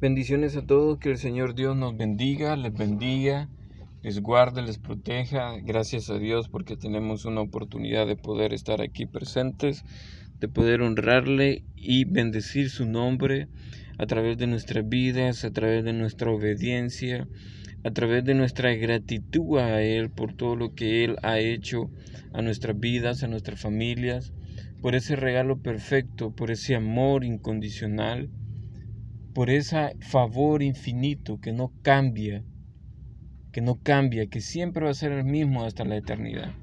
Bendiciones a todos, que el Señor Dios nos bendiga, les bendiga, les guarde, les proteja. Gracias a Dios porque tenemos una oportunidad de poder estar aquí presentes, de poder honrarle y bendecir su nombre a través de nuestras vidas, a través de nuestra obediencia, a través de nuestra gratitud a Él por todo lo que Él ha hecho a nuestras vidas, a nuestras familias, por ese regalo perfecto, por ese amor incondicional por ese favor infinito que no cambia, que no cambia, que siempre va a ser el mismo hasta la eternidad.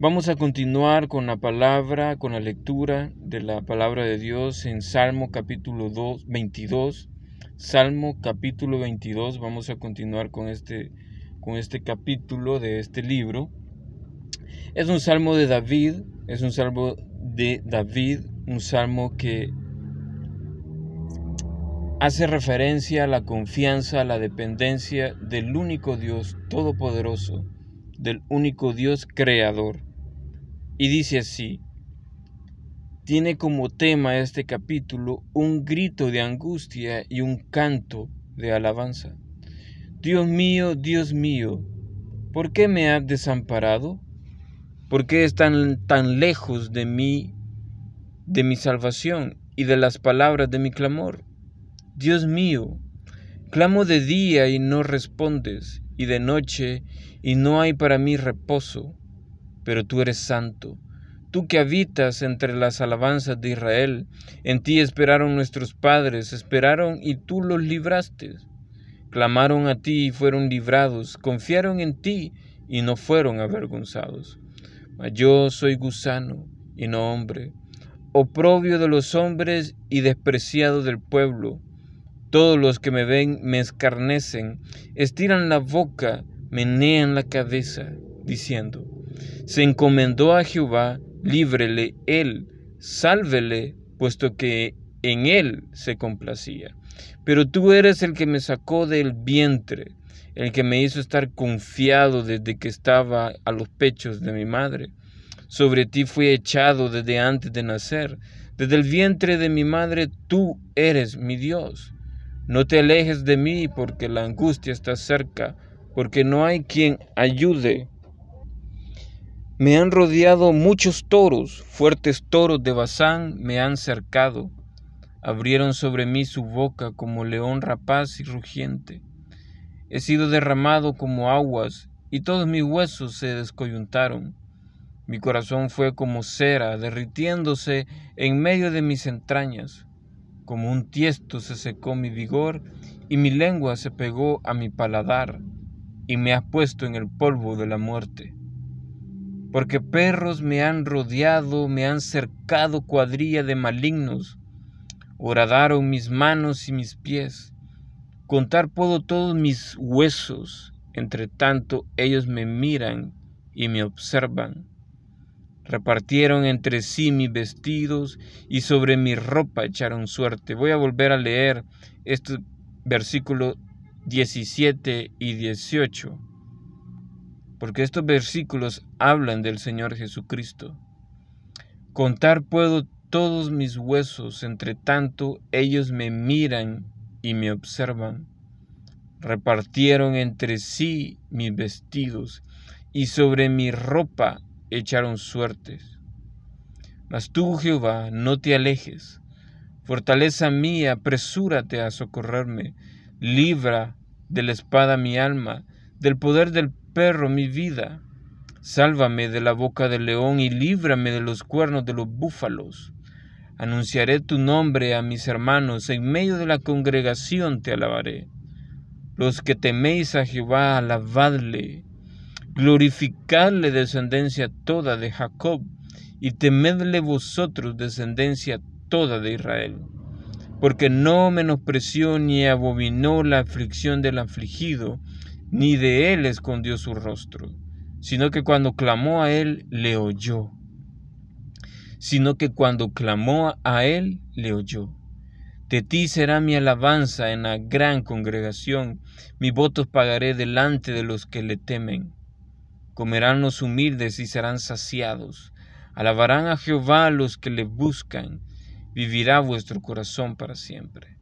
Vamos a continuar con la palabra, con la lectura de la palabra de Dios en Salmo capítulo 2, 22. Salmo capítulo 22, vamos a continuar con este, con este capítulo de este libro. Es un salmo de David, es un salmo de David, un salmo que hace referencia a la confianza, a la dependencia del único Dios todopoderoso, del único Dios creador. Y dice así, tiene como tema este capítulo un grito de angustia y un canto de alabanza. Dios mío, Dios mío, ¿por qué me has desamparado? ¿Por qué están tan lejos de mí, de mi salvación y de las palabras de mi clamor? Dios mío, clamo de día y no respondes, y de noche y no hay para mí reposo. Pero tú eres santo, tú que habitas entre las alabanzas de Israel, en ti esperaron nuestros padres, esperaron y tú los libraste. Clamaron a ti y fueron librados, confiaron en ti y no fueron avergonzados. Mas yo soy gusano y no hombre, oprobio de los hombres y despreciado del pueblo todos los que me ven me escarnecen, estiran la boca, menean la cabeza, diciendo, se encomendó a Jehová, líbrele él, sálvele, puesto que en él se complacía. Pero tú eres el que me sacó del vientre, el que me hizo estar confiado desde que estaba a los pechos de mi madre. Sobre ti fui echado desde antes de nacer, desde el vientre de mi madre tú eres mi Dios. No te alejes de mí porque la angustia está cerca, porque no hay quien ayude. Me han rodeado muchos toros, fuertes toros de Bazán me han cercado. Abrieron sobre mí su boca como león rapaz y rugiente. He sido derramado como aguas, y todos mis huesos se descoyuntaron. Mi corazón fue como cera, derritiéndose en medio de mis entrañas como un tiesto se secó mi vigor y mi lengua se pegó a mi paladar y me ha puesto en el polvo de la muerte. Porque perros me han rodeado, me han cercado cuadrilla de malignos, horadaron mis manos y mis pies. Contar puedo todos mis huesos, entre tanto ellos me miran y me observan. Repartieron entre sí mis vestidos y sobre mi ropa echaron suerte. Voy a volver a leer estos versículos 17 y 18, porque estos versículos hablan del Señor Jesucristo. Contar puedo todos mis huesos, entre tanto ellos me miran y me observan. Repartieron entre sí mis vestidos y sobre mi ropa echaron suertes. Mas tú, Jehová, no te alejes. Fortaleza mía, apresúrate a socorrerme. Libra de la espada mi alma, del poder del perro mi vida. Sálvame de la boca del león y líbrame de los cuernos de los búfalos. Anunciaré tu nombre a mis hermanos, en medio de la congregación te alabaré. Los que teméis a Jehová, alabadle glorificadle descendencia toda de Jacob, y temedle vosotros descendencia toda de Israel. Porque no menospreció ni abominó la aflicción del afligido, ni de él escondió su rostro, sino que cuando clamó a él, le oyó. Sino que cuando clamó a él, le oyó. De ti será mi alabanza en la gran congregación, mis votos pagaré delante de los que le temen. Comerán los humildes y serán saciados. Alabarán a Jehová los que le buscan. Vivirá vuestro corazón para siempre.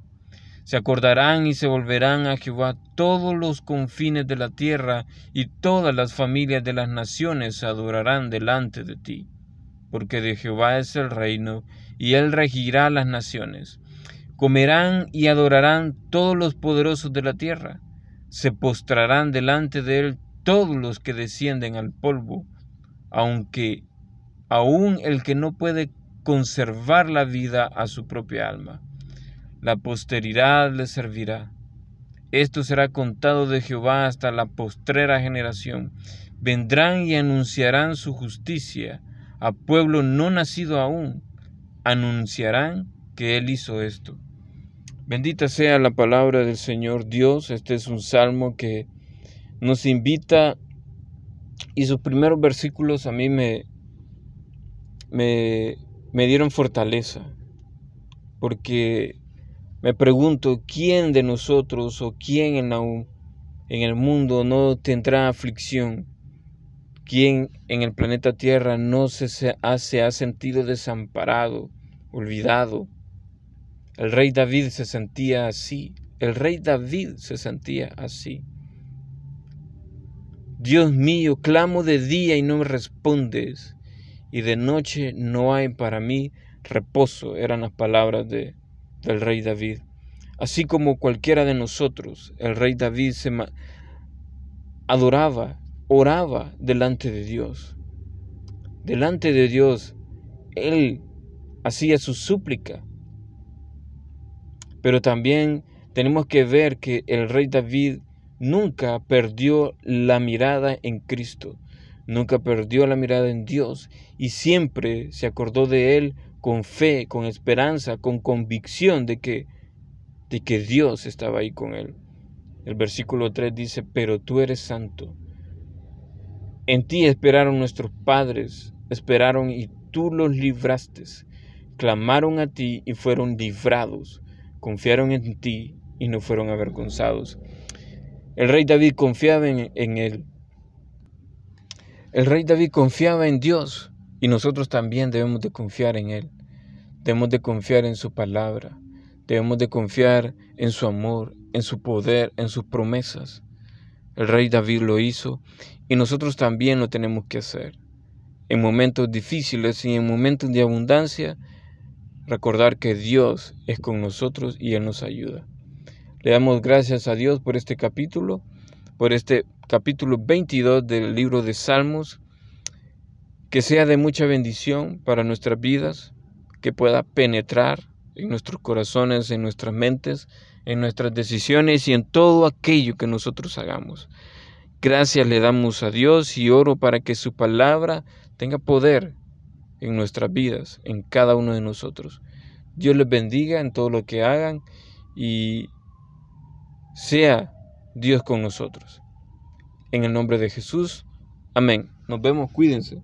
Se acordarán y se volverán a Jehová todos los confines de la tierra, y todas las familias de las naciones adorarán delante de ti. Porque de Jehová es el reino, y él regirá las naciones. Comerán y adorarán todos los poderosos de la tierra. Se postrarán delante de él todos los que descienden al polvo, aunque aún el que no puede conservar la vida a su propia alma. La posteridad le servirá. Esto será contado de Jehová hasta la postrera generación. Vendrán y anunciarán su justicia a pueblo no nacido aún. Anunciarán que Él hizo esto. Bendita sea la palabra del Señor Dios. Este es un salmo que nos invita y sus primeros versículos a mí me, me, me dieron fortaleza, porque me pregunto, ¿quién de nosotros o quién en, en el mundo no tendrá aflicción? ¿Quién en el planeta Tierra no se, se, ha, se ha sentido desamparado, olvidado? El rey David se sentía así, el rey David se sentía así. Dios mío, clamo de día y no me respondes y de noche no hay para mí reposo, eran las palabras de, del rey David. Así como cualquiera de nosotros, el rey David se adoraba, oraba delante de Dios. Delante de Dios, él hacía su súplica. Pero también tenemos que ver que el rey David nunca perdió la mirada en Cristo nunca perdió la mirada en Dios y siempre se acordó de Él con fe, con esperanza, con convicción de que, de que Dios estaba ahí con Él. El versículo 3 dice, pero tú eres santo. En ti esperaron nuestros padres, esperaron y tú los libraste. Clamaron a ti y fueron librados. Confiaron en ti y no fueron avergonzados. El rey David confiaba en, él el rey David confiaba en Dios y nosotros también debemos de confiar en Él. Debemos de confiar en su palabra. Debemos de confiar en su amor, en su poder, en sus promesas. El rey David lo hizo y nosotros también lo tenemos que hacer. En momentos difíciles y en momentos de abundancia, recordar que Dios es con nosotros y Él nos ayuda. Le damos gracias a Dios por este capítulo, por este capítulo 22 del libro de Salmos, que sea de mucha bendición para nuestras vidas, que pueda penetrar en nuestros corazones, en nuestras mentes, en nuestras decisiones y en todo aquello que nosotros hagamos. Gracias le damos a Dios y oro para que su palabra tenga poder en nuestras vidas, en cada uno de nosotros. Dios les bendiga en todo lo que hagan y sea Dios con nosotros. En el nombre de Jesús. Amén. Nos vemos. Cuídense.